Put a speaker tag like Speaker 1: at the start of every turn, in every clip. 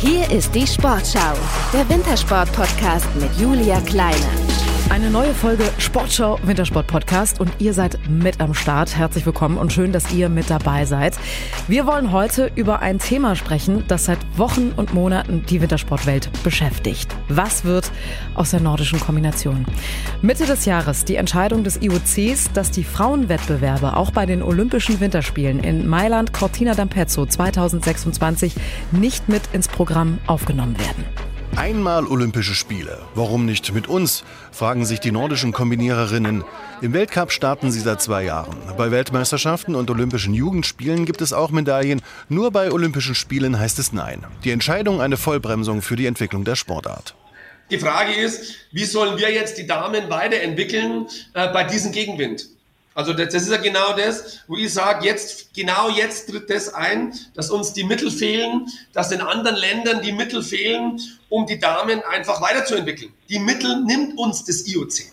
Speaker 1: Hier ist die Sportschau, der Wintersport-Podcast mit Julia Kleine.
Speaker 2: Eine neue Folge Sportschau Wintersport Podcast und ihr seid mit am Start. Herzlich willkommen und schön, dass ihr mit dabei seid. Wir wollen heute über ein Thema sprechen, das seit Wochen und Monaten die Wintersportwelt beschäftigt. Was wird aus der nordischen Kombination? Mitte des Jahres die Entscheidung des IOCs, dass die Frauenwettbewerbe auch bei den Olympischen Winterspielen in Mailand Cortina d'Ampezzo 2026 nicht mit ins Programm aufgenommen werden.
Speaker 3: Einmal Olympische Spiele. Warum nicht mit uns? fragen sich die nordischen Kombiniererinnen. Im Weltcup starten sie seit zwei Jahren. Bei Weltmeisterschaften und Olympischen Jugendspielen gibt es auch Medaillen. Nur bei Olympischen Spielen heißt es Nein. Die Entscheidung eine Vollbremsung für die Entwicklung der Sportart.
Speaker 4: Die Frage ist, wie sollen wir jetzt die Damen weiterentwickeln äh, bei diesem Gegenwind? Also das, das ist ja genau das, wo ich sage, jetzt, genau jetzt tritt das ein, dass uns die Mittel fehlen, dass in anderen Ländern die Mittel fehlen, um die Damen einfach weiterzuentwickeln. Die Mittel nimmt uns das IOC.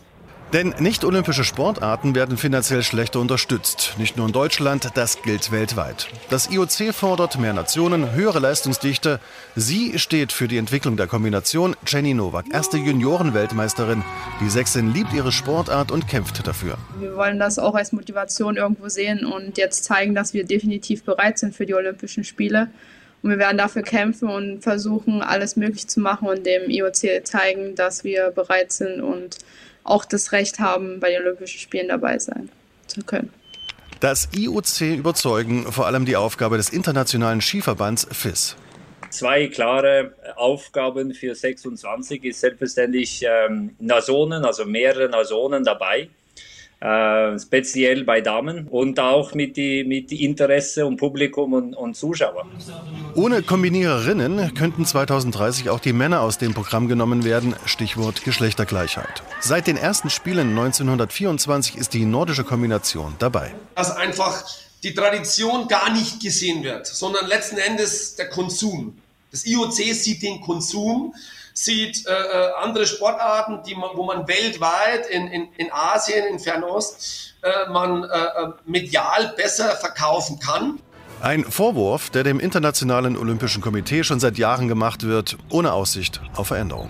Speaker 3: Denn nicht-olympische Sportarten werden finanziell schlechter unterstützt. Nicht nur in Deutschland, das gilt weltweit. Das IOC fordert mehr Nationen, höhere Leistungsdichte. Sie steht für die Entwicklung der Kombination. Jenny Nowak, erste Juniorenweltmeisterin. Die Sechsin liebt ihre Sportart und kämpft dafür.
Speaker 5: Wir wollen das auch als Motivation irgendwo sehen und jetzt zeigen, dass wir definitiv bereit sind für die Olympischen Spiele. Und wir werden dafür kämpfen und versuchen, alles möglich zu machen und dem IOC zeigen, dass wir bereit sind und auch das Recht haben, bei den Olympischen Spielen dabei sein zu können.
Speaker 3: Das IOC überzeugen vor allem die Aufgabe des Internationalen Skiverbands FIS.
Speaker 6: Zwei klare Aufgaben für 26 ist selbstverständlich ähm, Nationen, also mehrere Nationen dabei äh, speziell bei Damen und auch mit, die, mit Interesse und Publikum und, und Zuschauer.
Speaker 3: Ohne Kombiniererinnen könnten 2030 auch die Männer aus dem Programm genommen werden, Stichwort Geschlechtergleichheit. Seit den ersten Spielen 1924 ist die nordische Kombination dabei.
Speaker 4: Dass einfach die Tradition gar nicht gesehen wird, sondern letzten Endes der Konsum. Das IOC sieht den Konsum sieht äh, äh, andere Sportarten, die man, wo man weltweit in, in, in Asien, in Fernost, äh, man äh, äh, medial besser verkaufen kann.
Speaker 3: Ein Vorwurf, der dem Internationalen Olympischen Komitee schon seit Jahren gemacht wird, ohne Aussicht auf Veränderung.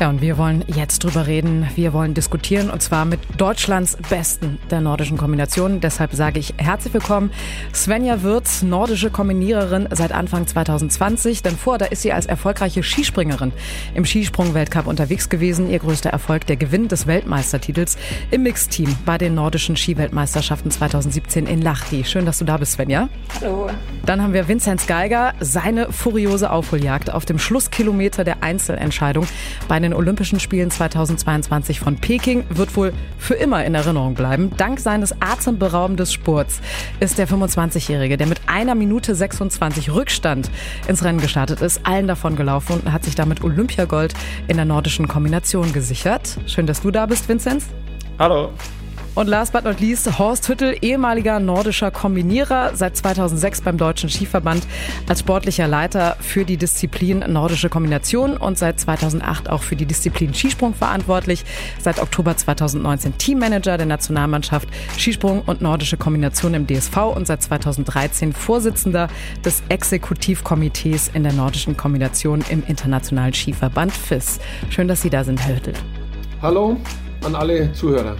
Speaker 2: Ja, und wir wollen jetzt drüber reden. Wir wollen diskutieren und zwar mit Deutschlands Besten der nordischen Kombination. Deshalb sage ich herzlich willkommen Svenja Würz, nordische Kombiniererin seit Anfang 2020. Denn vor, da ist sie als erfolgreiche Skispringerin im Skisprung-Weltcup unterwegs gewesen. Ihr größter Erfolg der Gewinn des Weltmeistertitels im Mixteam bei den nordischen Skiweltmeisterschaften 2017 in Lahti. Schön, dass du da bist, Svenja.
Speaker 5: Hallo.
Speaker 2: Dann haben wir Vinzenz Geiger, seine furiose Aufholjagd auf dem Schlusskilometer der Einzelentscheidung bei den Olympischen Spielen 2022 von Peking wird wohl für immer in Erinnerung bleiben. Dank seines atemberaubenden Sports ist der 25-Jährige, der mit einer Minute 26 Rückstand ins Rennen gestartet ist, allen davon gelaufen und hat sich damit Olympiagold in der nordischen Kombination gesichert. Schön, dass du da bist, Vinzenz.
Speaker 7: Hallo.
Speaker 2: Und last but not least, Horst Hüttel, ehemaliger nordischer Kombinierer, seit 2006 beim Deutschen Skiverband als sportlicher Leiter für die Disziplin nordische Kombination und seit 2008 auch für die Disziplin Skisprung verantwortlich. Seit Oktober 2019 Teammanager der Nationalmannschaft Skisprung und nordische Kombination im DSV und seit 2013 Vorsitzender des Exekutivkomitees in der nordischen Kombination im Internationalen Skiverband FIS. Schön, dass Sie da sind, Herr Hüttel.
Speaker 7: Hallo an alle Zuhörer.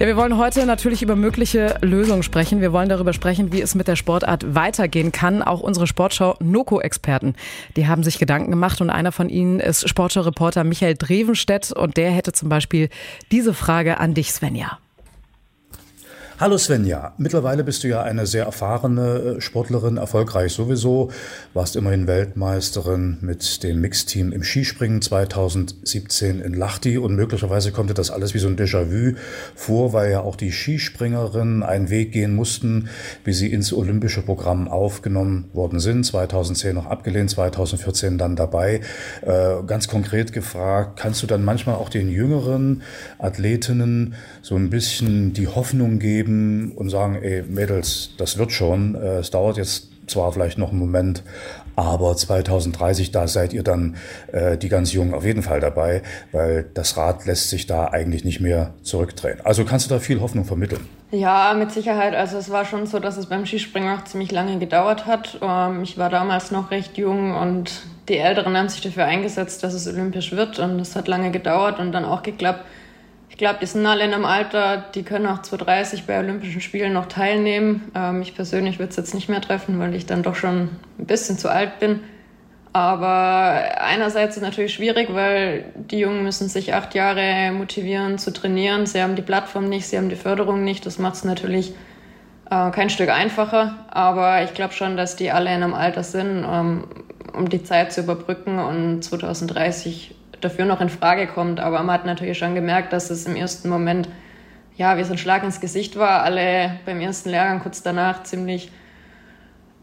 Speaker 2: Ja, wir wollen heute natürlich über mögliche Lösungen sprechen. Wir wollen darüber sprechen, wie es mit der Sportart weitergehen kann. Auch unsere Sportschau Noko-Experten, die haben sich Gedanken gemacht und einer von ihnen ist Sportschau-Reporter Michael Drevenstedt und der hätte zum Beispiel diese Frage an dich, Svenja.
Speaker 8: Hallo Svenja, mittlerweile bist du ja eine sehr erfahrene äh, Sportlerin, erfolgreich sowieso, warst immerhin Weltmeisterin mit dem Mixteam im Skispringen 2017 in Lahti und möglicherweise kommt dir das alles wie so ein Déjà-vu vor, weil ja auch die Skispringerinnen einen Weg gehen mussten, wie sie ins olympische Programm aufgenommen worden sind, 2010 noch abgelehnt, 2014 dann dabei. Äh, ganz konkret gefragt, kannst du dann manchmal auch den jüngeren Athletinnen so ein bisschen die Hoffnung geben, geben und sagen, ey Mädels, das wird schon. Äh, es dauert jetzt zwar vielleicht noch einen Moment, aber 2030, da seid ihr dann äh, die ganz Jungen auf jeden Fall dabei, weil das Rad lässt sich da eigentlich nicht mehr zurückdrehen. Also kannst du da viel Hoffnung vermitteln?
Speaker 9: Ja, mit Sicherheit. Also es war schon so, dass es beim Skispringen auch ziemlich lange gedauert hat. Ähm, ich war damals noch recht jung und die Älteren haben sich dafür eingesetzt, dass es olympisch wird und es hat lange gedauert und dann auch geklappt. Ich glaube, die sind alle in einem Alter, die können auch 2030 bei Olympischen Spielen noch teilnehmen. Ähm, ich persönlich würde es jetzt nicht mehr treffen, weil ich dann doch schon ein bisschen zu alt bin. Aber einerseits ist es natürlich schwierig, weil die Jungen müssen sich acht Jahre motivieren zu trainieren. Sie haben die Plattform nicht, sie haben die Förderung nicht. Das macht es natürlich äh, kein Stück einfacher. Aber ich glaube schon, dass die alle in einem Alter sind, ähm, um die Zeit zu überbrücken und 2030 dafür noch in Frage kommt. Aber man hat natürlich schon gemerkt, dass es im ersten Moment ja wie so ein Schlag ins Gesicht war. Alle beim ersten Lehrgang kurz danach ziemlich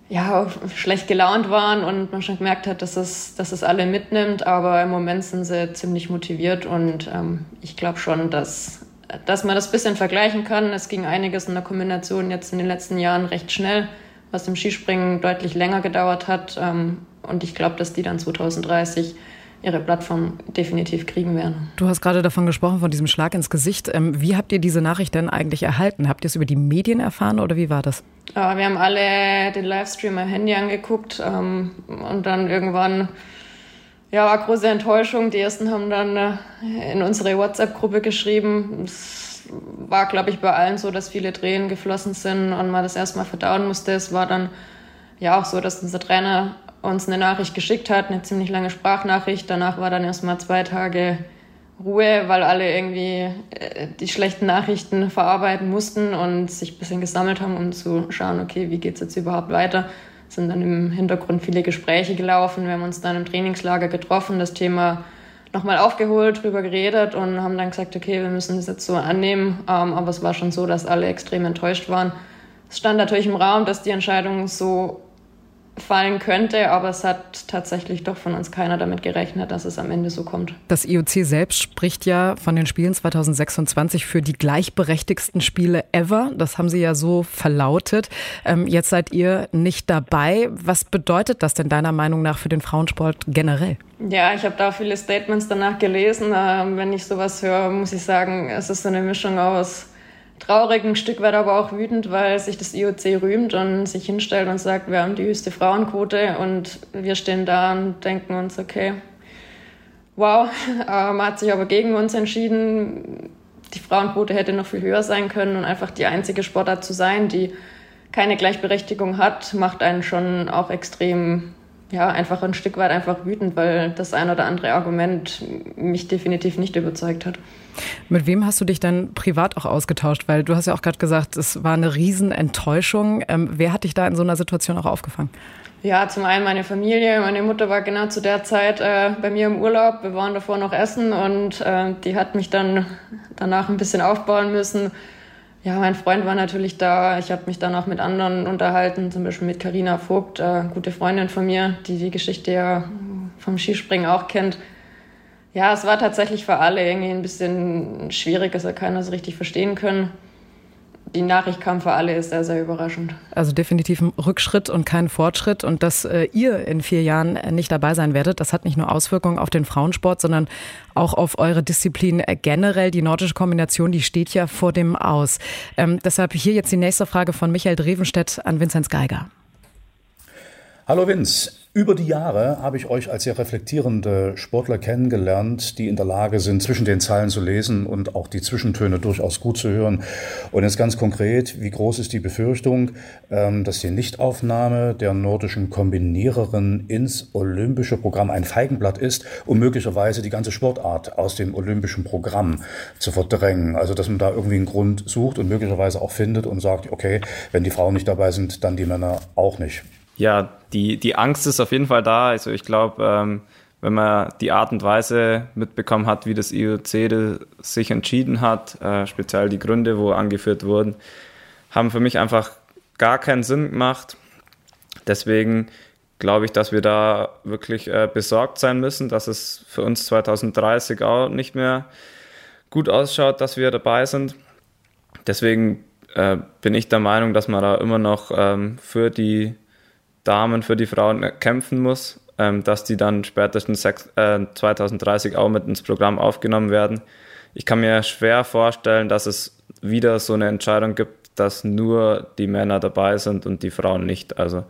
Speaker 9: ja, schlecht gelaunt waren und man schon gemerkt hat, dass es, dass es alle mitnimmt. Aber im Moment sind sie ziemlich motiviert und ähm, ich glaube schon, dass, dass man das ein bisschen vergleichen kann. Es ging einiges in der Kombination jetzt in den letzten Jahren recht schnell, was im Skispringen deutlich länger gedauert hat. Ähm, und ich glaube, dass die dann 2030 ihre Plattform definitiv kriegen werden.
Speaker 2: Du hast gerade davon gesprochen, von diesem Schlag ins Gesicht. Ähm, wie habt ihr diese Nachricht denn eigentlich erhalten? Habt ihr es über die Medien erfahren oder wie war das?
Speaker 9: Äh, wir haben alle den Livestream am Handy angeguckt ähm, und dann irgendwann ja, war große Enttäuschung. Die ersten haben dann äh, in unsere WhatsApp-Gruppe geschrieben. Es war, glaube ich, bei allen so, dass viele Tränen geflossen sind und man das erstmal verdauen musste. Es war dann ja auch so, dass unser Trainer uns eine Nachricht geschickt hat, eine ziemlich lange Sprachnachricht. Danach war dann erstmal zwei Tage Ruhe, weil alle irgendwie äh, die schlechten Nachrichten verarbeiten mussten und sich ein bisschen gesammelt haben, um zu schauen, okay, wie geht's jetzt überhaupt weiter. Es sind dann im Hintergrund viele Gespräche gelaufen. Wir haben uns dann im Trainingslager getroffen, das Thema nochmal aufgeholt, drüber geredet und haben dann gesagt, okay, wir müssen das jetzt so annehmen. Ähm, aber es war schon so, dass alle extrem enttäuscht waren. Es stand natürlich im Raum, dass die Entscheidung so fallen könnte, aber es hat tatsächlich doch von uns keiner damit gerechnet, dass es am Ende so kommt.
Speaker 2: Das IOC selbst spricht ja von den Spielen 2026 für die gleichberechtigsten Spiele ever. Das haben Sie ja so verlautet. Ähm, jetzt seid ihr nicht dabei. Was bedeutet das denn deiner Meinung nach für den Frauensport generell?
Speaker 9: Ja, ich habe da viele Statements danach gelesen. Ähm, wenn ich sowas höre, muss ich sagen, es ist so eine Mischung aus traurig, ein Stück weit aber auch wütend, weil sich das IOC rühmt und sich hinstellt und sagt, wir haben die höchste Frauenquote und wir stehen da und denken uns, okay, wow, man hat sich aber gegen uns entschieden. Die Frauenquote hätte noch viel höher sein können und einfach die einzige Sportart zu sein, die keine Gleichberechtigung hat, macht einen schon auch extrem ja, einfach ein Stück weit einfach wütend, weil das ein oder andere Argument mich definitiv nicht überzeugt hat.
Speaker 2: Mit wem hast du dich dann privat auch ausgetauscht? Weil du hast ja auch gerade gesagt, es war eine Riesenenttäuschung. Ähm, wer hat dich da in so einer Situation auch aufgefangen?
Speaker 9: Ja, zum einen meine Familie. Meine Mutter war genau zu der Zeit äh, bei mir im Urlaub. Wir waren davor noch essen und äh, die hat mich dann danach ein bisschen aufbauen müssen ja, mein Freund war natürlich da. Ich habe mich dann auch mit anderen unterhalten, zum Beispiel mit Karina Vogt, äh, gute Freundin von mir, die die Geschichte ja vom Skispringen auch kennt. Ja, es war tatsächlich für alle irgendwie ein bisschen schwierig, es hat keiner so richtig verstehen können die Nachricht kam für alle ist sehr, sehr überraschend.
Speaker 2: Also definitiv ein Rückschritt und kein Fortschritt. Und dass äh, ihr in vier Jahren nicht dabei sein werdet, das hat nicht nur Auswirkungen auf den Frauensport, sondern auch auf eure Disziplin generell. Die nordische Kombination, die steht ja vor dem Aus. Ähm, deshalb hier jetzt die nächste Frage von Michael Drevenstedt an Vinzenz Geiger.
Speaker 8: Hallo Vince. Über die Jahre habe ich euch als sehr reflektierende Sportler kennengelernt, die in der Lage sind, zwischen den Zeilen zu lesen und auch die Zwischentöne durchaus gut zu hören. Und jetzt ganz konkret, wie groß ist die Befürchtung, ähm, dass die Nichtaufnahme der nordischen Kombiniererin ins olympische Programm ein Feigenblatt ist, um möglicherweise die ganze Sportart aus dem olympischen Programm zu verdrängen? Also, dass man da irgendwie einen Grund sucht und möglicherweise auch findet und sagt, okay, wenn die Frauen nicht dabei sind, dann die Männer auch nicht
Speaker 10: ja, die, die Angst ist auf jeden Fall da. Also ich glaube, ähm, wenn man die Art und Weise mitbekommen hat, wie das IOC sich entschieden hat, äh, speziell die Gründe, wo angeführt wurden, haben für mich einfach gar keinen Sinn gemacht. Deswegen glaube ich, dass wir da wirklich äh, besorgt sein müssen, dass es für uns 2030 auch nicht mehr gut ausschaut, dass wir dabei sind. Deswegen äh, bin ich der Meinung, dass man da immer noch ähm, für die Damen für die Frauen kämpfen muss, ähm, dass die dann spätestens 2030 äh, auch mit ins Programm aufgenommen werden. Ich kann mir schwer vorstellen, dass es wieder so eine Entscheidung gibt, dass nur die Männer dabei sind und die Frauen nicht. Also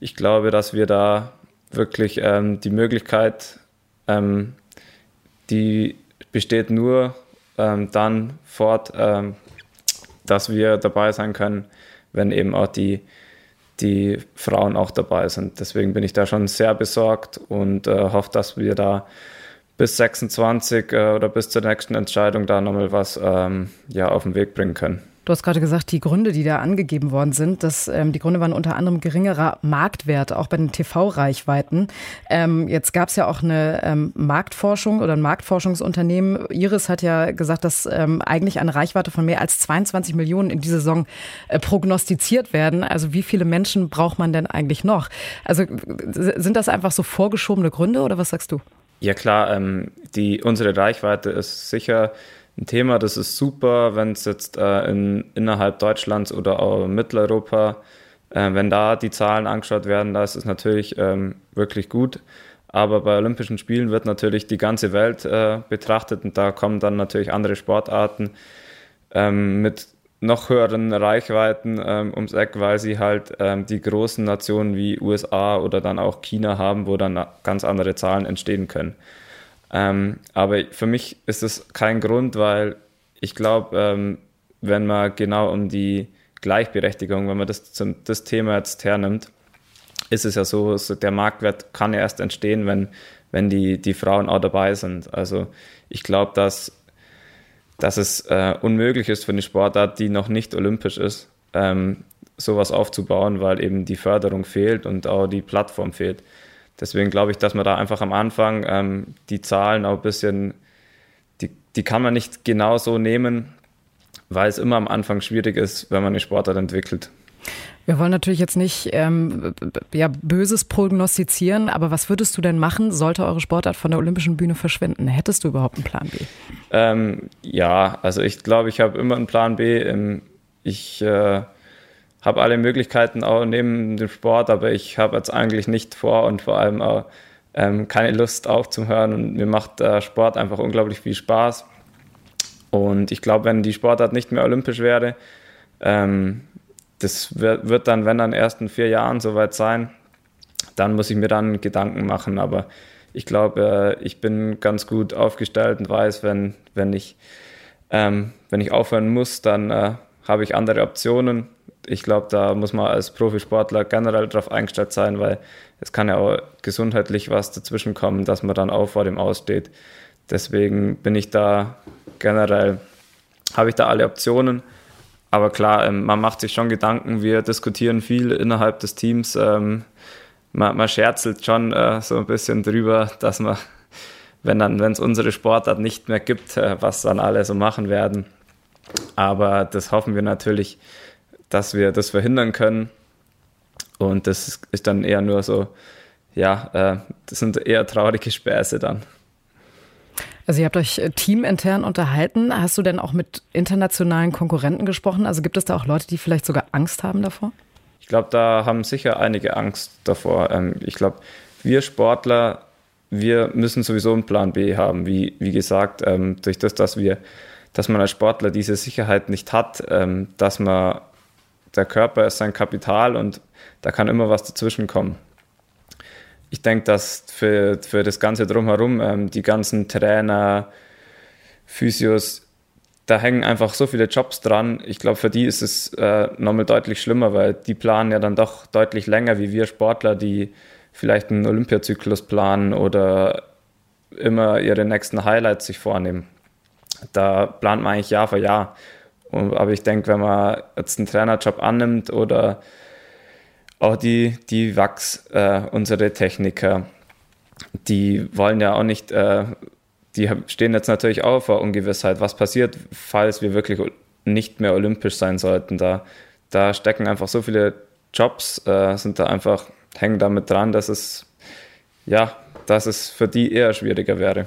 Speaker 10: ich glaube, dass wir da wirklich ähm, die Möglichkeit, ähm, die besteht nur ähm, dann fort, ähm, dass wir dabei sein können, wenn eben auch die, die Frauen auch dabei sind. Deswegen bin ich da schon sehr besorgt und äh, hoffe, dass wir da bis 26 äh, oder bis zur nächsten Entscheidung da nochmal was ähm, ja, auf den Weg bringen können.
Speaker 2: Du hast gerade gesagt, die Gründe, die da angegeben worden sind, dass ähm, die Gründe waren unter anderem geringerer Marktwert, auch bei den TV-Reichweiten. Ähm, jetzt gab es ja auch eine ähm, Marktforschung oder ein Marktforschungsunternehmen. Iris hat ja gesagt, dass ähm, eigentlich eine Reichweite von mehr als 22 Millionen in dieser Saison äh, prognostiziert werden. Also wie viele Menschen braucht man denn eigentlich noch? Also sind das einfach so vorgeschobene Gründe oder was sagst du?
Speaker 10: Ja klar, ähm, die, unsere Reichweite ist sicher ein Thema. Das ist super, wenn es jetzt äh, in, innerhalb Deutschlands oder auch Mitteleuropa, äh, wenn da die Zahlen angeschaut werden, da ist es natürlich ähm, wirklich gut. Aber bei Olympischen Spielen wird natürlich die ganze Welt äh, betrachtet und da kommen dann natürlich andere Sportarten ähm, mit noch höheren Reichweiten ähm, ums Eck, weil sie halt ähm, die großen Nationen wie USA oder dann auch China haben, wo dann ganz andere Zahlen entstehen können. Ähm, aber für mich ist es kein Grund, weil ich glaube, ähm, wenn man genau um die Gleichberechtigung, wenn man das, zum, das Thema jetzt hernimmt, ist es ja so, so, der Marktwert kann ja erst entstehen, wenn, wenn die, die Frauen auch dabei sind. Also ich glaube, dass, dass es äh, unmöglich ist für eine Sportart, die noch nicht olympisch ist, ähm, sowas aufzubauen, weil eben die Förderung fehlt und auch die Plattform fehlt. Deswegen glaube ich, dass man da einfach am Anfang ähm, die Zahlen auch ein bisschen, die, die kann man nicht genau so nehmen, weil es immer am Anfang schwierig ist, wenn man eine Sportart entwickelt.
Speaker 2: Wir wollen natürlich jetzt nicht ähm, ja, Böses prognostizieren, aber was würdest du denn machen, sollte eure Sportart von der olympischen Bühne verschwinden? Hättest du überhaupt einen Plan B?
Speaker 10: Ähm, ja, also ich glaube, ich habe immer einen Plan B. Ähm, ich äh, habe alle Möglichkeiten auch neben dem Sport, aber ich habe jetzt eigentlich nicht vor und vor allem auch ähm, keine Lust aufzuhören. Und mir macht äh, Sport einfach unglaublich viel Spaß. Und ich glaube, wenn die Sportart nicht mehr olympisch wäre, ähm, das wird, wird, dann, wenn dann erst in vier Jahren soweit sein, dann muss ich mir dann Gedanken machen. Aber ich glaube, äh, ich bin ganz gut aufgestellt und weiß, wenn, wenn, ich, ähm, wenn ich aufhören muss, dann äh, habe ich andere Optionen ich glaube, da muss man als Profisportler generell darauf eingestellt sein, weil es kann ja auch gesundheitlich was dazwischen kommen, dass man dann auch vor dem aussteht. Deswegen bin ich da generell, habe ich da alle Optionen. Aber klar, ähm, man macht sich schon Gedanken, wir diskutieren viel innerhalb des Teams. Ähm, man, man scherzelt schon äh, so ein bisschen drüber, dass man, wenn dann, wenn es unsere Sportart nicht mehr gibt, äh, was dann alle so machen werden. Aber das hoffen wir natürlich, dass wir das verhindern können. Und das ist dann eher nur so, ja, äh, das sind eher traurige Späße dann.
Speaker 2: Also ihr habt euch äh, teamintern unterhalten. Hast du denn auch mit internationalen Konkurrenten gesprochen? Also gibt es da auch Leute, die vielleicht sogar Angst haben davor?
Speaker 10: Ich glaube, da haben sicher einige Angst davor. Ähm, ich glaube, wir Sportler, wir müssen sowieso einen Plan B haben. Wie, wie gesagt, ähm, durch das, dass wir, dass man als Sportler diese Sicherheit nicht hat, ähm, dass man der Körper ist sein Kapital und da kann immer was dazwischen kommen. Ich denke, dass für, für das Ganze drumherum, ähm, die ganzen Trainer, Physios, da hängen einfach so viele Jobs dran. Ich glaube, für die ist es äh, nochmal deutlich schlimmer, weil die planen ja dann doch deutlich länger wie wir Sportler, die vielleicht einen Olympiazyklus planen oder immer ihre nächsten Highlights sich vornehmen. Da plant man eigentlich Jahr für Jahr. Aber ich denke, wenn man jetzt einen Trainerjob annimmt oder auch die, die Wachs, äh, unsere Techniker, die wollen ja auch nicht, äh, die stehen jetzt natürlich auch vor Ungewissheit, was passiert, falls wir wirklich nicht mehr olympisch sein sollten. Da, da stecken einfach so viele Jobs, äh, sind da einfach, hängen damit dran, dass es, ja, dass es für die eher schwieriger wäre.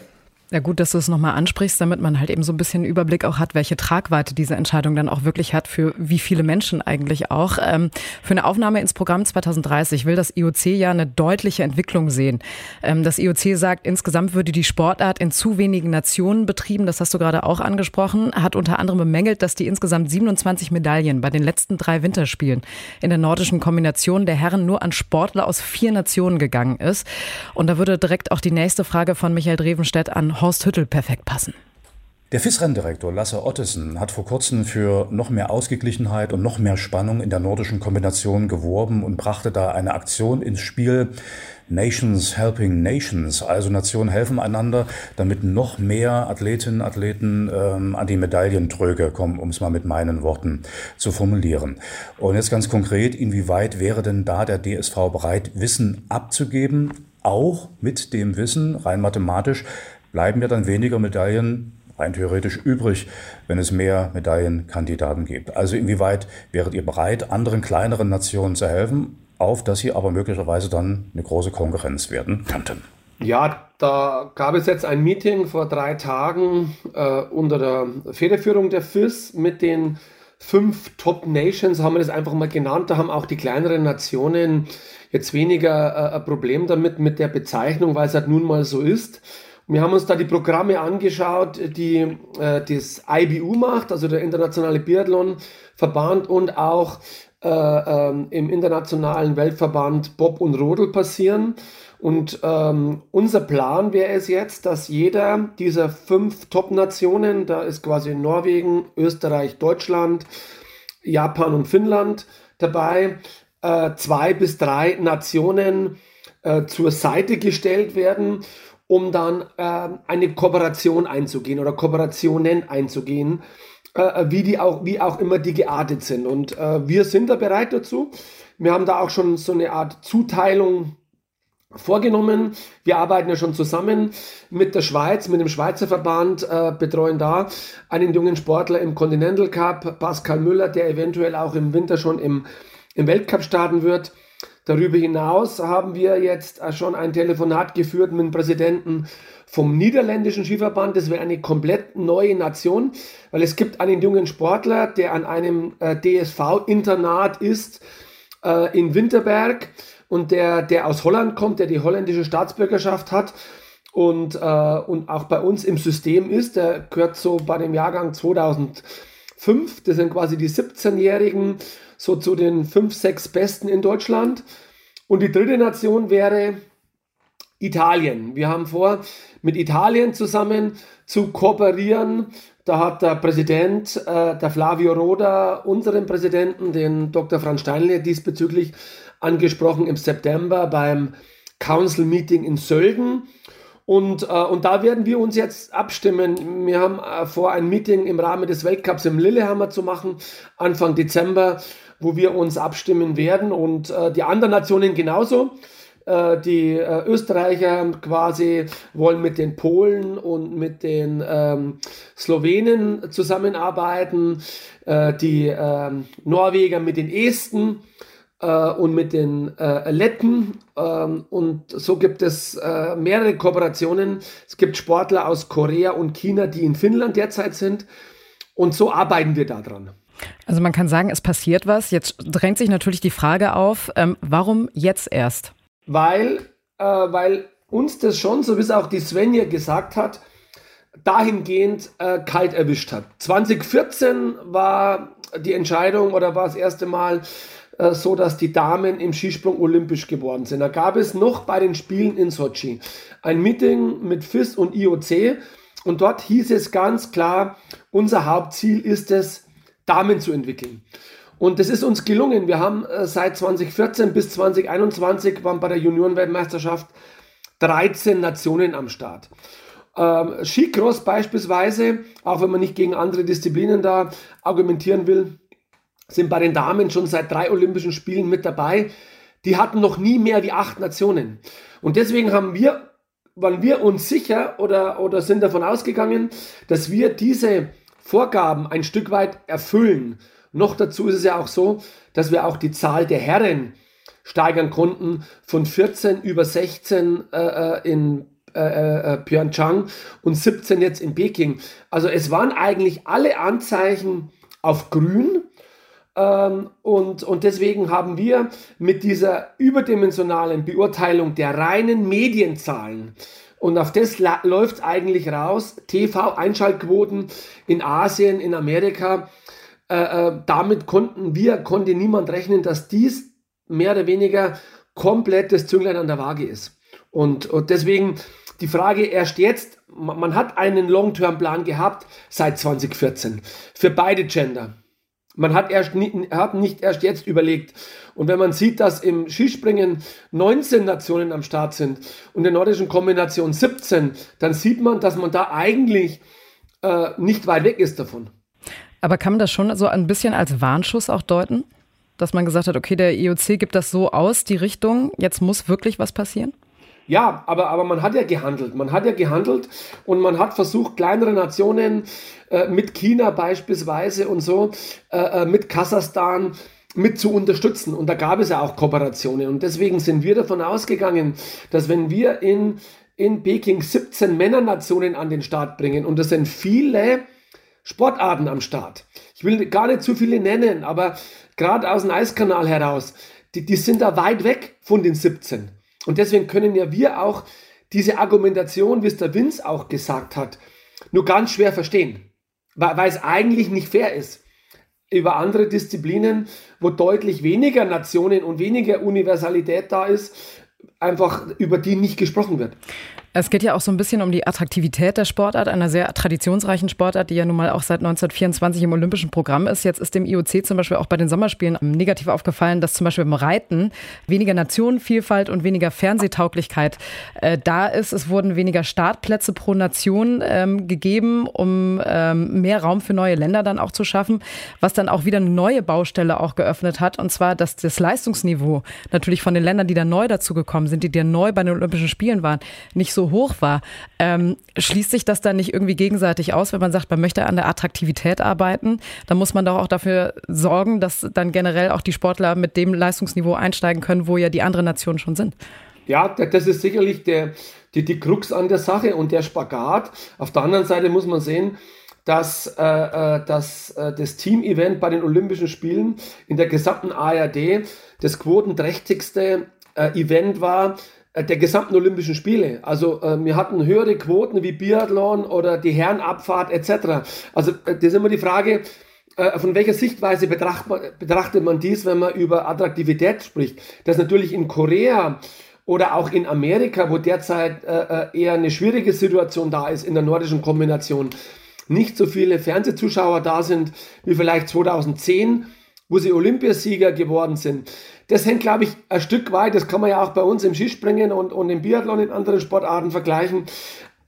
Speaker 2: Ja, gut, dass du es nochmal ansprichst, damit man halt eben so ein bisschen Überblick auch hat, welche Tragweite diese Entscheidung dann auch wirklich hat, für wie viele Menschen eigentlich auch. Ähm, für eine Aufnahme ins Programm 2030 will das IOC ja eine deutliche Entwicklung sehen. Ähm, das IOC sagt, insgesamt würde die Sportart in zu wenigen Nationen betrieben. Das hast du gerade auch angesprochen. Hat unter anderem bemängelt, dass die insgesamt 27 Medaillen bei den letzten drei Winterspielen in der nordischen Kombination der Herren nur an Sportler aus vier Nationen gegangen ist. Und da würde direkt auch die nächste Frage von Michael Drevenstedt an Horst Hüttel perfekt passen.
Speaker 8: Der FIS-Renndirektor Lasse Ottesen hat vor kurzem für noch mehr Ausgeglichenheit und noch mehr Spannung in der nordischen Kombination geworben und brachte da eine Aktion ins Spiel. Nations Helping Nations, also Nationen helfen einander, damit noch mehr Athletinnen, Athleten ähm, an die Medaillentröge kommen, um es mal mit meinen Worten zu formulieren. Und jetzt ganz konkret, inwieweit wäre denn da der DSV bereit, Wissen abzugeben, auch mit dem Wissen, rein mathematisch, bleiben ja dann weniger Medaillen rein theoretisch übrig, wenn es mehr Medaillenkandidaten gibt. Also inwieweit wäret ihr bereit, anderen kleineren Nationen zu helfen, auf dass sie aber möglicherweise dann eine große Konkurrenz werden könnten?
Speaker 7: Ja, da gab es jetzt ein Meeting vor drei Tagen äh, unter der Federführung der FIS mit den fünf Top Nations, haben wir das einfach mal genannt. Da haben auch die kleineren Nationen jetzt weniger äh, ein Problem damit mit der Bezeichnung, weil es halt nun mal so ist. Wir haben uns da die Programme angeschaut, die äh, das IBU macht, also der Internationale Biathlon-Verband und auch äh, ähm, im Internationalen Weltverband Bob und Rodel passieren. Und ähm, unser Plan wäre es jetzt, dass jeder dieser fünf Top-Nationen, da ist quasi Norwegen, Österreich, Deutschland, Japan und Finnland dabei, äh, zwei bis drei Nationen äh, zur Seite gestellt werden um dann äh, eine Kooperation einzugehen oder Kooperationen einzugehen, äh, wie die auch, wie auch immer die geartet sind. Und äh, wir sind da bereit dazu. Wir haben da auch schon so eine Art Zuteilung vorgenommen. Wir arbeiten ja schon zusammen mit der Schweiz, mit dem Schweizer Verband, äh, betreuen da einen jungen Sportler im Continental Cup, Pascal Müller, der eventuell auch im Winter schon im, im Weltcup starten wird. Darüber hinaus haben wir jetzt schon ein Telefonat geführt mit dem Präsidenten vom niederländischen Skiverband. Das wäre eine komplett neue Nation, weil es gibt einen jungen Sportler, der an einem äh, DSV-Internat ist äh, in Winterberg und der, der aus Holland kommt, der die holländische Staatsbürgerschaft hat und, äh, und auch bei uns im System ist. Der gehört so bei dem Jahrgang 2005. Das sind quasi die 17-Jährigen so zu den fünf, sechs Besten in Deutschland. Und die dritte Nation wäre Italien. Wir haben vor, mit Italien zusammen zu kooperieren. Da hat der Präsident, äh, der Flavio Roda, unseren Präsidenten, den Dr. Franz Steinle, diesbezüglich angesprochen im September beim Council Meeting in Sölden. Und, äh, und da werden wir uns jetzt abstimmen. Wir haben äh, vor, ein Meeting im Rahmen des Weltcups im Lillehammer zu machen, Anfang Dezember wo wir uns abstimmen werden und äh, die anderen Nationen genauso. Äh, die äh, Österreicher quasi wollen mit den Polen und mit den ähm, Slowenen zusammenarbeiten, äh, die ähm, Norweger mit den Esten äh, und mit den äh, Letten. Ähm, und so gibt es mehrere Kooperationen. Es gibt Sportler aus Korea und China, die in Finnland derzeit sind. Und so arbeiten wir daran.
Speaker 2: Also man kann sagen, es passiert was. Jetzt drängt sich natürlich die Frage auf, ähm, warum jetzt erst?
Speaker 7: Weil, äh, weil uns das schon, so wie es auch die Svenja gesagt hat, dahingehend äh, kalt erwischt hat. 2014 war die Entscheidung oder war das erste Mal äh, so, dass die Damen im Skisprung olympisch geworden sind. Da gab es noch bei den Spielen in Sochi ein Meeting mit FIS und IOC und dort hieß es ganz klar, unser Hauptziel ist es, Damen zu entwickeln. Und das ist uns gelungen. Wir haben äh, seit 2014 bis 2021 waren bei der Juniorenweltmeisterschaft 13 Nationen am Start. Ähm, Skicross beispielsweise, auch wenn man nicht gegen andere Disziplinen da argumentieren will, sind bei den Damen schon seit drei Olympischen Spielen mit dabei. Die hatten noch nie mehr wie acht Nationen. Und deswegen haben wir, waren wir uns sicher oder, oder sind davon ausgegangen, dass wir diese Vorgaben ein Stück weit erfüllen. Noch dazu ist es ja auch so, dass wir auch die Zahl der Herren steigern konnten von 14 über 16 äh, äh, in äh, äh, Pyeongchang und 17 jetzt in Peking. Also es waren eigentlich alle Anzeichen auf grün. Ähm, und, und deswegen haben wir mit dieser überdimensionalen Beurteilung der reinen Medienzahlen und auf das läuft eigentlich raus. TV-Einschaltquoten in Asien, in Amerika. Äh, äh, damit konnten wir, konnte niemand rechnen, dass dies mehr oder weniger komplett das Zünglein an der Waage ist. Und, und deswegen die Frage erst jetzt, man hat einen Long-Term-Plan gehabt seit 2014 für beide Gender. Man hat, erst, hat nicht erst jetzt überlegt. Und wenn man sieht, dass im Skispringen 19 Nationen am Start sind und in der nordischen Kombination 17, dann sieht man, dass man da eigentlich äh, nicht weit weg ist davon.
Speaker 2: Aber kann man das schon so ein bisschen als Warnschuss auch deuten? Dass man gesagt hat, okay, der IOC gibt das so aus, die Richtung, jetzt muss wirklich was passieren?
Speaker 7: Ja, aber, aber man hat ja gehandelt. Man hat ja gehandelt und man hat versucht, kleinere Nationen äh, mit China beispielsweise und so, äh, äh, mit Kasachstan mit zu unterstützen. Und da gab es ja auch Kooperationen. Und deswegen sind wir davon ausgegangen, dass wenn wir in, in Peking 17 Männernationen an den Start bringen, und das sind viele Sportarten am Start. Ich will gar nicht zu viele nennen, aber gerade aus dem Eiskanal heraus, die, die sind da weit weg von den 17. Und deswegen können ja wir auch diese Argumentation, wie es der Vince auch gesagt hat, nur ganz schwer verstehen, weil, weil es eigentlich nicht fair ist. Über andere Disziplinen, wo deutlich weniger Nationen und weniger Universalität da ist, einfach über die nicht gesprochen wird.
Speaker 2: Es geht ja auch so ein bisschen um die Attraktivität der Sportart, einer sehr traditionsreichen Sportart, die ja nun mal auch seit 1924 im olympischen Programm ist. Jetzt ist dem IOC zum Beispiel auch bei den Sommerspielen negativ aufgefallen, dass zum Beispiel beim Reiten weniger Nationenvielfalt und weniger Fernsehtauglichkeit äh, da ist. Es wurden weniger Startplätze pro Nation ähm, gegeben, um ähm, mehr Raum für neue Länder dann auch zu schaffen, was dann auch wieder eine neue Baustelle auch geöffnet hat. Und zwar, dass das Leistungsniveau natürlich von den Ländern, die da neu dazugekommen sind, die da neu bei den Olympischen Spielen waren, nicht so hoch war. Ähm, schließt sich das dann nicht irgendwie gegenseitig aus, wenn man sagt, man möchte an der Attraktivität arbeiten? Dann muss man doch auch dafür sorgen, dass dann generell auch die Sportler mit dem Leistungsniveau einsteigen können, wo ja die anderen Nationen schon sind.
Speaker 7: Ja, das ist sicherlich der, die, die Krux an der Sache und der Spagat. Auf der anderen Seite muss man sehen, dass, äh, äh dass äh, das Team-Event bei den Olympischen Spielen in der gesamten ARD das quotenträchtigste äh, Event war, der gesamten Olympischen Spiele. Also äh, wir hatten höhere Quoten wie Biathlon oder die Herrenabfahrt etc. Also äh, das ist immer die Frage, äh, von welcher Sichtweise betracht man, betrachtet man dies, wenn man über Attraktivität spricht. Das natürlich in Korea oder auch in Amerika, wo derzeit äh, äh, eher eine schwierige Situation da ist in der nordischen Kombination, nicht so viele Fernsehzuschauer da sind wie vielleicht 2010, wo sie Olympiasieger geworden sind das hängt, glaube ich, ein Stück weit, das kann man ja auch bei uns im Skispringen und, und im Biathlon in anderen Sportarten vergleichen,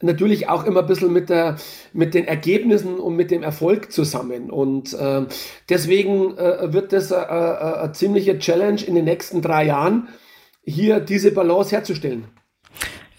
Speaker 7: natürlich auch immer ein bisschen mit, der, mit den Ergebnissen und mit dem Erfolg zusammen. Und äh, deswegen äh, wird das eine, eine, eine ziemliche Challenge in den nächsten drei Jahren, hier diese Balance herzustellen.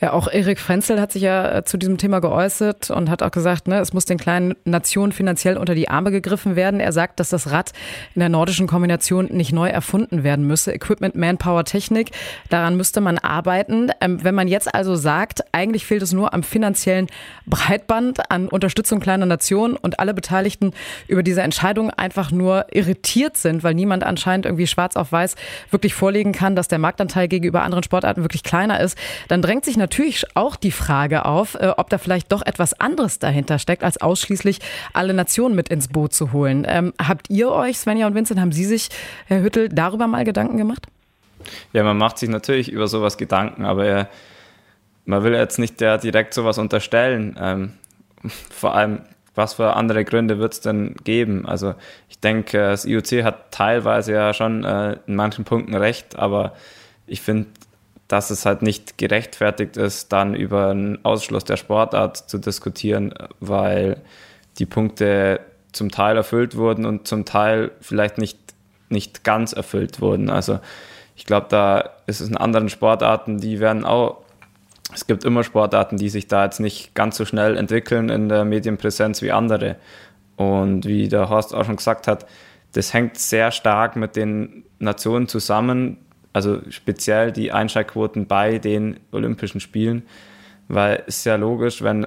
Speaker 2: Ja, auch Erik Frenzel hat sich ja äh, zu diesem Thema geäußert und hat auch gesagt, ne, es muss den kleinen Nationen finanziell unter die Arme gegriffen werden. Er sagt, dass das Rad in der nordischen Kombination nicht neu erfunden werden müsse. Equipment, Manpower, Technik, daran müsste man arbeiten. Ähm, wenn man jetzt also sagt, eigentlich fehlt es nur am finanziellen Breitband, an Unterstützung kleiner Nationen und alle Beteiligten über diese Entscheidung einfach nur irritiert sind, weil niemand anscheinend irgendwie schwarz auf weiß wirklich vorlegen kann, dass der Marktanteil gegenüber anderen Sportarten wirklich kleiner ist, dann drängt sich natürlich natürlich auch die Frage auf, äh, ob da vielleicht doch etwas anderes dahinter steckt, als ausschließlich alle Nationen mit ins Boot zu holen. Ähm, habt ihr euch, Svenja und Vincent, haben Sie sich, Herr Hüttel, darüber mal Gedanken gemacht?
Speaker 10: Ja, man macht sich natürlich über sowas Gedanken, aber man will jetzt nicht der direkt sowas unterstellen. Ähm, vor allem, was für andere Gründe wird es denn geben? Also ich denke, das IOC hat teilweise ja schon äh, in manchen Punkten recht, aber ich finde, dass es halt nicht gerechtfertigt ist, dann über einen Ausschluss der Sportart zu diskutieren, weil die Punkte zum Teil erfüllt wurden und zum Teil vielleicht nicht, nicht ganz erfüllt wurden. Also ich glaube, da ist es in anderen Sportarten, die werden auch, es gibt immer Sportarten, die sich da jetzt nicht ganz so schnell entwickeln in der Medienpräsenz wie andere. Und wie der Horst auch schon gesagt hat, das hängt sehr stark mit den Nationen zusammen, also speziell die Einschaltquoten bei den Olympischen Spielen. weil es ist ja logisch, wenn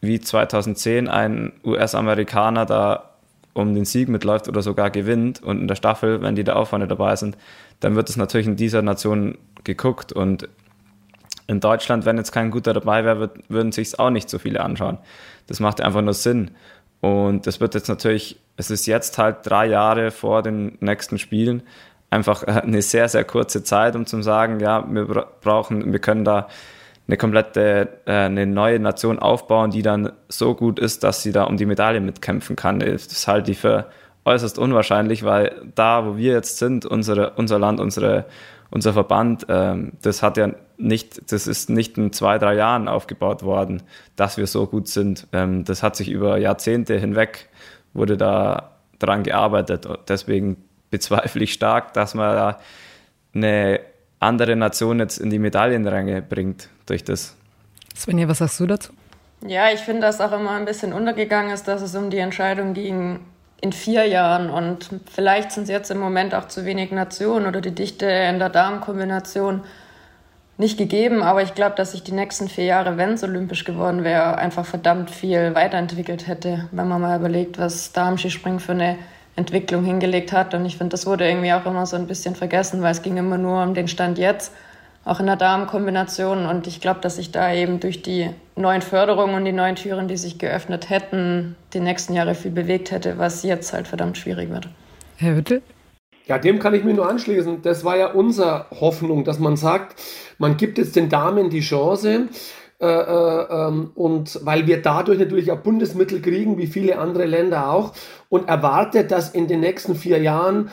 Speaker 10: wie 2010 ein US-Amerikaner da um den Sieg mitläuft oder sogar gewinnt und in der Staffel, wenn die da auch vorne dabei sind, dann wird es natürlich in dieser Nation geguckt und in Deutschland, wenn jetzt kein guter dabei wäre, würden sich es auch nicht so viele anschauen. Das macht einfach nur Sinn. Und das wird jetzt natürlich, es ist jetzt halt drei Jahre vor den nächsten Spielen, einfach eine sehr, sehr kurze Zeit, um zu sagen, ja, wir brauchen, wir können da eine komplette, äh, eine neue Nation aufbauen, die dann so gut ist, dass sie da um die Medaille mitkämpfen kann. Das halte ich für äußerst unwahrscheinlich, weil da, wo wir jetzt sind, unsere, unser Land, unsere, unser Verband, ähm, das hat ja nicht, das ist nicht in zwei, drei Jahren aufgebaut worden, dass wir so gut sind. Ähm, das hat sich über Jahrzehnte hinweg, wurde da dran gearbeitet. Deswegen bezweifle ich stark, dass man da eine andere Nation jetzt in die Medaillenränge bringt durch das.
Speaker 2: Svenja, was sagst du dazu?
Speaker 9: Ja, ich finde, dass auch immer ein bisschen untergegangen ist, dass es um die Entscheidung ging in vier Jahren und vielleicht sind es jetzt im Moment auch zu wenig Nationen oder die Dichte in der Damenkombination nicht gegeben, aber ich glaube, dass sich die nächsten vier Jahre, wenn es olympisch geworden wäre, einfach verdammt viel weiterentwickelt hätte, wenn man mal überlegt, was Damenskispringen für eine Entwicklung hingelegt hat. Und ich finde, das wurde irgendwie auch immer so ein bisschen vergessen, weil es ging immer nur um den Stand jetzt auch in der Damenkombination. Und ich glaube, dass sich da eben durch die neuen Förderungen und die neuen Türen, die sich geöffnet hätten, die nächsten Jahre viel bewegt hätte, was jetzt halt verdammt schwierig wird.
Speaker 2: Herr Hüttel?
Speaker 7: Ja, dem kann ich mir nur anschließen. Das war ja unsere Hoffnung, dass man sagt, man gibt jetzt den Damen die Chance, äh, äh, ähm, und weil wir dadurch natürlich auch Bundesmittel kriegen, wie viele andere Länder auch, und erwartet, dass in den nächsten vier Jahren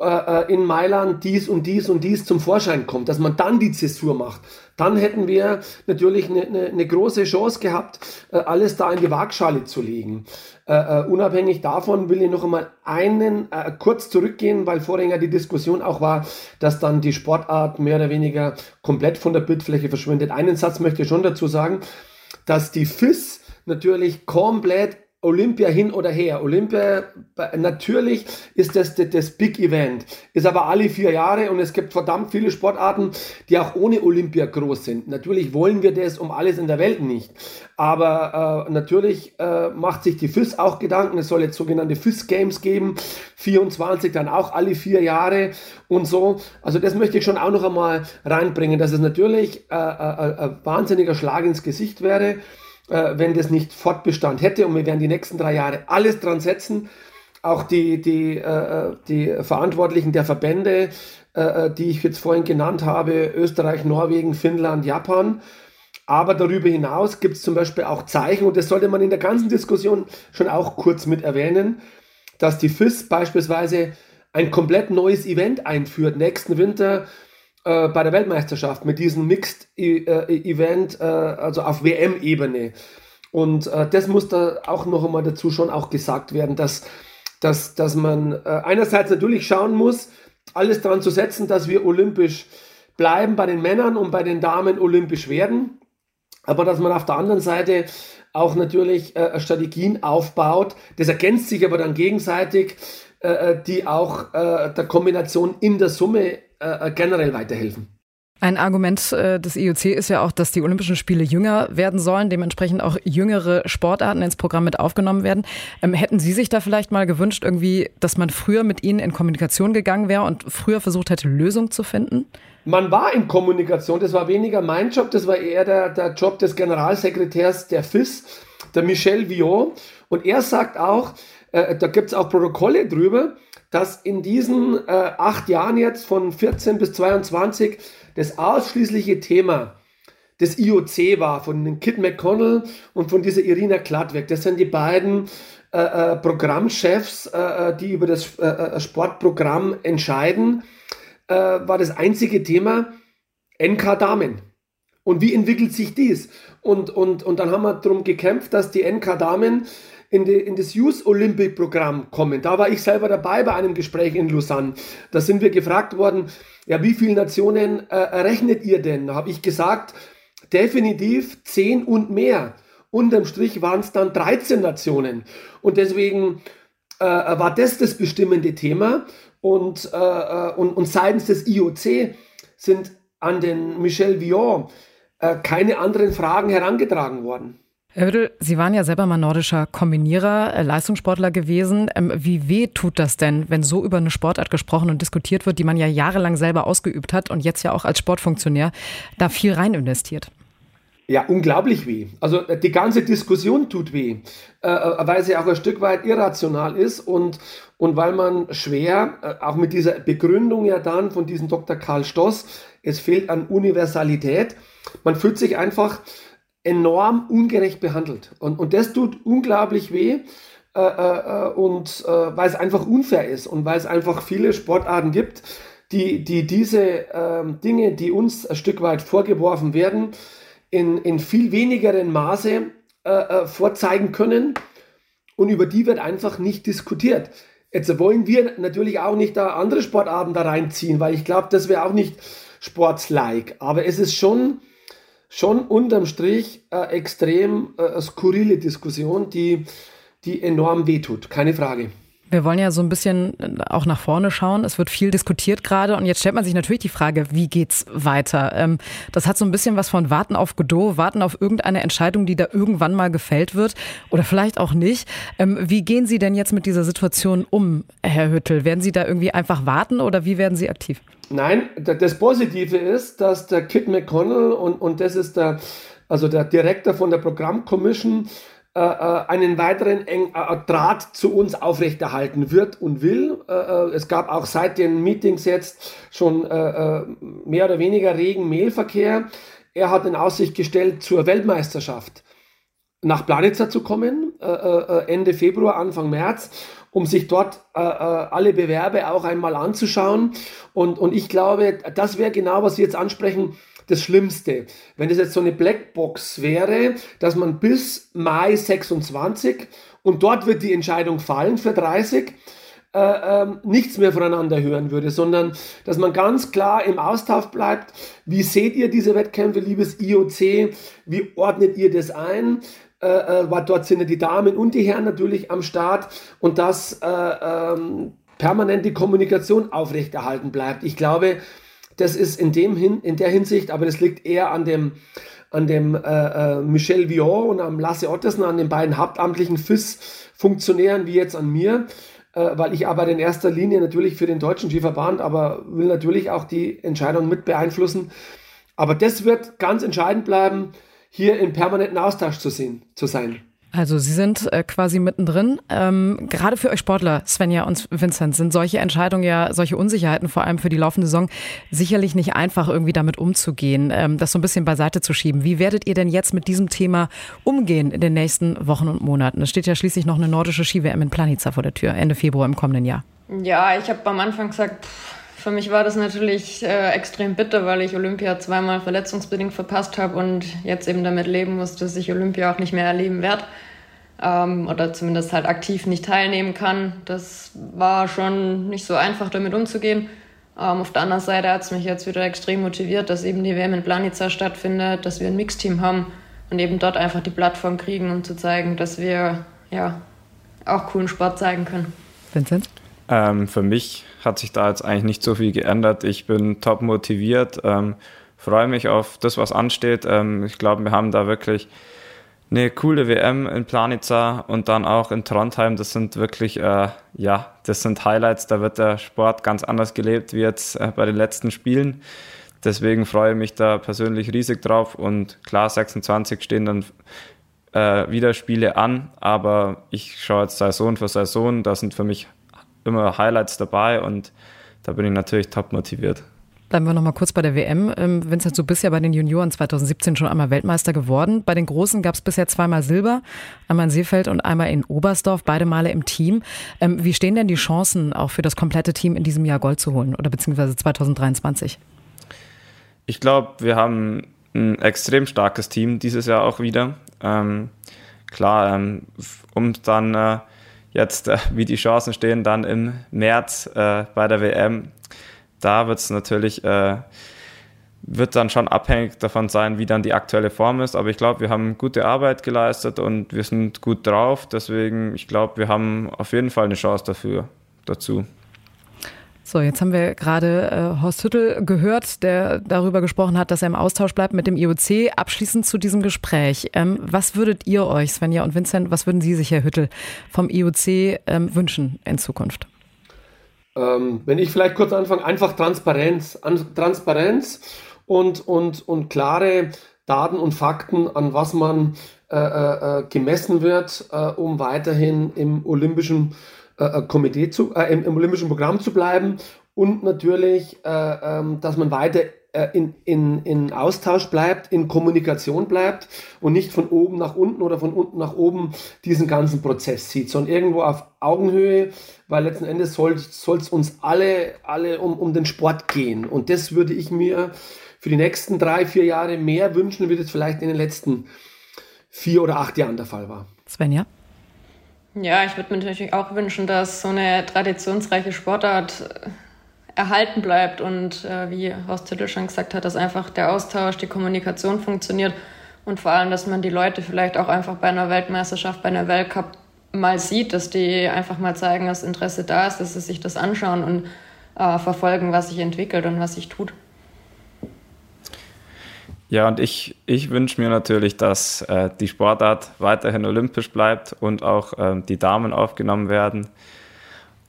Speaker 7: äh, äh, in Mailand dies und dies und dies zum Vorschein kommt, dass man dann die Zäsur macht. Dann hätten wir natürlich eine, eine, eine große Chance gehabt, äh, alles da in die Waagschale zu legen. Uh, unabhängig davon will ich noch einmal einen uh, kurz zurückgehen, weil vorhin ja die Diskussion auch war, dass dann die Sportart mehr oder weniger komplett von der Bildfläche verschwindet. Einen Satz möchte ich schon dazu sagen, dass die FIS natürlich komplett Olympia hin oder her. Olympia, natürlich ist das, das das Big Event, ist aber alle vier Jahre und es gibt verdammt viele Sportarten, die auch ohne Olympia groß sind. Natürlich wollen wir das um alles in der Welt nicht, aber äh, natürlich äh, macht sich die FIS auch Gedanken. Es soll jetzt sogenannte FIS Games geben, 24 dann auch alle vier Jahre und so. Also das möchte ich schon auch noch einmal reinbringen, dass es natürlich äh, äh, äh ein wahnsinniger Schlag ins Gesicht wäre äh, wenn das nicht Fortbestand hätte. Und wir werden die nächsten drei Jahre alles dran setzen. Auch die, die, äh, die Verantwortlichen der Verbände, äh, die ich jetzt vorhin genannt habe, Österreich, Norwegen, Finnland, Japan. Aber darüber hinaus gibt es zum Beispiel auch Zeichen, und das sollte man in der ganzen Diskussion schon auch kurz mit erwähnen, dass die FIS beispielsweise ein komplett neues Event einführt nächsten Winter äh, bei der Weltmeisterschaft mit diesem Mixed e äh, Event, äh, also auf WM-Ebene. Und das muss da auch noch einmal dazu schon auch gesagt werden, dass, dass, dass man einerseits natürlich schauen muss, alles daran zu setzen, dass wir olympisch bleiben bei den Männern und bei den Damen olympisch werden. Aber dass man auf der anderen Seite auch natürlich Strategien aufbaut. Das ergänzt sich aber dann gegenseitig, die auch der Kombination in der Summe äh, generell weiterhelfen.
Speaker 2: Ein Argument äh, des IOC ist ja auch, dass die Olympischen Spiele jünger werden sollen, dementsprechend auch jüngere Sportarten ins Programm mit aufgenommen werden. Ähm, hätten Sie sich da vielleicht mal gewünscht, irgendwie, dass man früher mit Ihnen in Kommunikation gegangen wäre und früher versucht hätte, Lösungen zu finden?
Speaker 7: Man war in Kommunikation, das war weniger mein Job, das war eher der, der Job des Generalsekretärs der FIS, der Michel Vion. Und er sagt auch, äh, da gibt es auch Protokolle drüber, dass in diesen äh, acht Jahren jetzt von 14 bis 22 das ausschließliche Thema des IOC war, von Kit McConnell und von dieser Irina Kladweg. Das sind die beiden äh, äh, Programmchefs, äh, äh die über das äh, äh, Sportprogramm entscheiden, war das einzige Thema NK Damen. Und wie entwickelt sich dies? Und, und, und dann haben wir darum gekämpft, dass die NK Damen in, die, in das Youth Olympic Programm kommen. Da war ich selber dabei bei einem Gespräch in Lausanne. Da sind wir gefragt worden, ja, wie viele Nationen äh, rechnet ihr denn? Da habe ich gesagt, definitiv zehn und mehr. Unterm Strich waren es dann 13 Nationen. Und deswegen äh, war das das bestimmende Thema. Und, äh, äh und, und seitens des IOC sind an den Michel Vion äh, keine anderen Fragen herangetragen worden.
Speaker 2: Herr Hüttel, Sie waren ja selber mal nordischer Kombinierer, äh, Leistungssportler gewesen. Ähm, wie weh tut das denn, wenn so über eine Sportart gesprochen und diskutiert wird, die man ja jahrelang selber ausgeübt hat und jetzt ja auch als Sportfunktionär da viel rein investiert?
Speaker 7: Ja, unglaublich weh. Also äh, die ganze Diskussion tut weh, äh, weil sie auch ein Stück weit irrational ist und, und weil man schwer, auch mit dieser Begründung ja dann von diesem Dr. Karl Stoss, es fehlt an Universalität, man fühlt sich einfach enorm ungerecht behandelt. Und, und das tut unglaublich weh. Äh, äh, und weil es einfach unfair ist und weil es einfach viele Sportarten gibt, die, die diese ähm, Dinge, die uns ein Stück weit vorgeworfen werden, in, in viel wenigeren Maße äh, äh, vorzeigen können und über die wird einfach nicht diskutiert. Jetzt wollen wir natürlich auch nicht da andere Sportarten da reinziehen, weil ich glaube, das wäre auch nicht sportslike. Aber es ist schon, schon unterm Strich äh, extrem äh, skurrile Diskussion, die, die enorm wehtut. Keine Frage.
Speaker 2: Wir wollen ja so ein bisschen äh, auch nach vorne schauen. Es wird viel diskutiert gerade und jetzt stellt man sich natürlich die Frage, wie geht's weiter? Ähm, das hat so ein bisschen was von Warten auf Godot, Warten auf irgendeine Entscheidung, die da irgendwann mal gefällt wird oder vielleicht auch nicht. Ähm, wie gehen Sie denn jetzt mit dieser Situation um, Herr Hüttel? Werden Sie da irgendwie einfach warten oder wie werden Sie aktiv?
Speaker 7: Nein, das Positive ist, dass der Kit McConnell und, und das ist der, also der Direktor von der Programmcommission, äh, einen weiteren eng, äh, Draht zu uns aufrechterhalten wird und will. Äh, äh es gab auch seit den Meetings jetzt schon äh, mehr oder weniger regen Mailverkehr. Er hat in Aussicht gestellt, zur Weltmeisterschaft nach Planitzer zu kommen, Ende Februar, Anfang März, um sich dort alle Bewerbe auch einmal anzuschauen. Und, und ich glaube, das wäre genau, was Sie jetzt ansprechen das Schlimmste. Wenn das jetzt so eine Blackbox wäre, dass man bis Mai 26 und dort wird die Entscheidung fallen für 30, äh, äh, nichts mehr voneinander hören würde, sondern dass man ganz klar im Austausch bleibt. Wie seht ihr diese Wettkämpfe, liebes IOC? Wie ordnet ihr das ein? Äh, äh dort sind ja die Damen und die Herren natürlich am Start und dass äh, ähm, permanent die Kommunikation aufrechterhalten bleibt. Ich glaube, das ist in, dem hin, in der Hinsicht, aber das liegt eher an dem, an dem äh, äh, Michel Vion und am Lasse Ottesen, an den beiden hauptamtlichen FIS-Funktionären, wie jetzt an mir, äh, weil ich arbeite in erster Linie natürlich für den Deutschen Skiverband, aber will natürlich auch die Entscheidung mit beeinflussen. Aber das wird ganz entscheidend bleiben, hier in permanenten Austausch zu, sehen, zu sein.
Speaker 2: Also Sie sind äh, quasi mittendrin. Ähm, gerade für euch Sportler, Svenja und Vincent, sind solche Entscheidungen ja, solche Unsicherheiten, vor allem für die laufende Saison, sicherlich nicht einfach, irgendwie damit umzugehen, ähm, das so ein bisschen beiseite zu schieben. Wie werdet ihr denn jetzt mit diesem Thema umgehen in den nächsten Wochen und Monaten? Es steht ja schließlich noch eine nordische Ski-WM in Planica vor der Tür, Ende Februar im kommenden Jahr.
Speaker 9: Ja, ich habe am Anfang gesagt, für mich war das natürlich äh, extrem bitter, weil ich Olympia zweimal verletzungsbedingt verpasst habe und jetzt eben damit leben muss, dass ich Olympia auch nicht mehr erleben werde ähm, oder zumindest halt aktiv nicht teilnehmen kann. Das war schon nicht so einfach, damit umzugehen. Ähm, auf der anderen Seite hat es mich jetzt wieder extrem motiviert, dass eben die WM in Planica stattfindet, dass wir ein Mixteam haben und eben dort einfach die Plattform kriegen, um zu zeigen, dass wir ja auch coolen Sport zeigen können.
Speaker 2: Vincent?
Speaker 10: Ähm, für mich hat sich da jetzt eigentlich nicht so viel geändert. Ich bin top motiviert, ähm, freue mich auf das, was ansteht. Ähm, ich glaube, wir haben da wirklich eine coole WM in Planica und dann auch in Trondheim. Das sind wirklich, äh, ja, das sind Highlights. Da wird der Sport ganz anders gelebt wie jetzt äh, bei den letzten Spielen. Deswegen freue ich mich da persönlich riesig drauf und klar, 26 stehen dann äh, wieder Spiele an, aber ich schaue jetzt Saison für Saison. Da sind für mich immer Highlights dabei und da bin ich natürlich top motiviert.
Speaker 2: Bleiben wir noch mal kurz bei der WM. Ähm, Vincent, du bist ja bei den Junioren 2017 schon einmal Weltmeister geworden. Bei den Großen gab es bisher zweimal Silber, einmal in Seefeld und einmal in Oberstdorf, beide Male im Team. Ähm, wie stehen denn die Chancen auch für das komplette Team in diesem Jahr Gold zu holen oder beziehungsweise 2023?
Speaker 10: Ich glaube, wir haben ein extrem starkes Team dieses Jahr auch wieder. Ähm, klar, ähm, um dann äh, jetzt, äh, wie die Chancen stehen, dann im März äh, bei der WM da wird es natürlich, äh, wird dann schon abhängig davon sein, wie dann die aktuelle Form ist. Aber ich glaube, wir haben gute Arbeit geleistet und wir sind gut drauf. Deswegen, ich glaube, wir haben auf jeden Fall eine Chance dafür, dazu.
Speaker 2: So, jetzt haben wir gerade äh, Horst Hüttel gehört, der darüber gesprochen hat, dass er im Austausch bleibt mit dem IOC. Abschließend zu diesem Gespräch. Ähm, was würdet ihr euch, Svenja und Vincent, was würden Sie sich, Herr Hüttel, vom IOC ähm, wünschen in Zukunft?
Speaker 7: Ähm, wenn ich vielleicht kurz anfange, einfach Transparenz. An, Transparenz und, und, und klare Daten und Fakten, an was man äh, äh, äh gemessen wird, äh, um weiterhin im olympischen äh, äh, Komitee zu, im, im, olympischen Programm zu bleiben und natürlich, äh, ähm, dass man weiter in, in, in Austausch bleibt, in Kommunikation bleibt und nicht von oben nach unten oder von unten nach oben diesen ganzen Prozess sieht, sondern irgendwo auf Augenhöhe, weil letzten Endes soll es uns alle, alle um, um den Sport gehen. Und das würde ich mir für die nächsten drei, vier Jahre mehr wünschen, wie das vielleicht in den letzten vier oder acht Jahren der Fall war.
Speaker 2: Svenja?
Speaker 9: Ja, ich würde mir natürlich auch wünschen, dass so eine traditionsreiche Sportart äh, erhalten bleibt und äh, wie Horst Tittel schon gesagt hat, dass einfach der Austausch, die Kommunikation funktioniert und vor allem, dass man die Leute vielleicht auch einfach bei einer Weltmeisterschaft, bei einer Weltcup mal sieht, dass die einfach mal zeigen, dass Interesse da ist, dass sie sich das anschauen und äh, verfolgen, was sich entwickelt und was sich tut.
Speaker 10: Ja, und ich, ich wünsche mir natürlich, dass äh, die Sportart weiterhin olympisch bleibt und auch ähm, die Damen aufgenommen werden.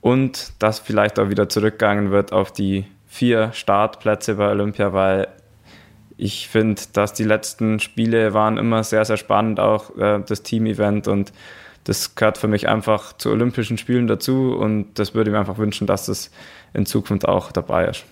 Speaker 10: Und dass vielleicht auch wieder zurückgegangen wird auf die vier Startplätze bei Olympia, weil ich finde, dass die letzten Spiele waren immer sehr, sehr spannend, auch äh, das Team-Event. Und das gehört für mich einfach zu Olympischen Spielen dazu. Und das würde ich mir einfach wünschen, dass das in Zukunft auch dabei ist.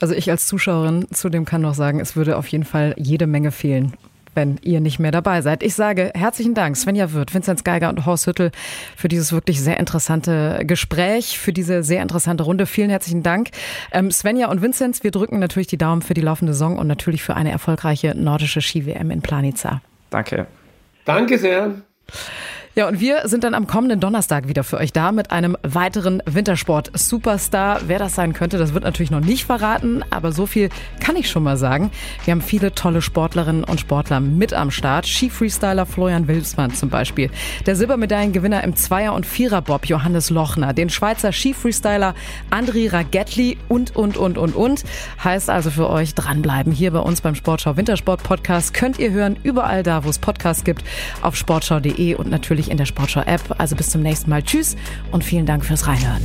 Speaker 2: Also ich als Zuschauerin zudem kann noch sagen, es würde auf jeden Fall jede Menge fehlen wenn ihr nicht mehr dabei seid. Ich sage herzlichen Dank, Svenja Wirth, Vinzenz Geiger und Horst Hüttel, für dieses wirklich sehr interessante Gespräch, für diese sehr interessante Runde. Vielen herzlichen Dank. Ähm, Svenja und Vinzenz, wir drücken natürlich die Daumen für die laufende Saison und natürlich für eine erfolgreiche nordische Ski-WM in Planica.
Speaker 10: Danke.
Speaker 7: Danke sehr.
Speaker 2: Ja, und wir sind dann am kommenden Donnerstag wieder für euch da mit einem weiteren Wintersport-Superstar. Wer das sein könnte, das wird natürlich noch nicht verraten, aber so viel kann ich schon mal sagen. Wir haben viele tolle Sportlerinnen und Sportler mit am Start. Ski-Freestyler Florian Wilsmann zum Beispiel. Der Silbermedaillengewinner im Zweier- und Vierer-Bob Johannes Lochner. Den Schweizer Ski-Freestyler Andri Ragetli und, und, und, und, und. Heißt also für euch dranbleiben. Hier bei uns beim Sportschau Wintersport Podcast könnt ihr hören, überall da, wo es Podcasts gibt, auf sportschau.de und natürlich in der Sportschau App. Also bis zum nächsten Mal. Tschüss und vielen Dank fürs Reinhören.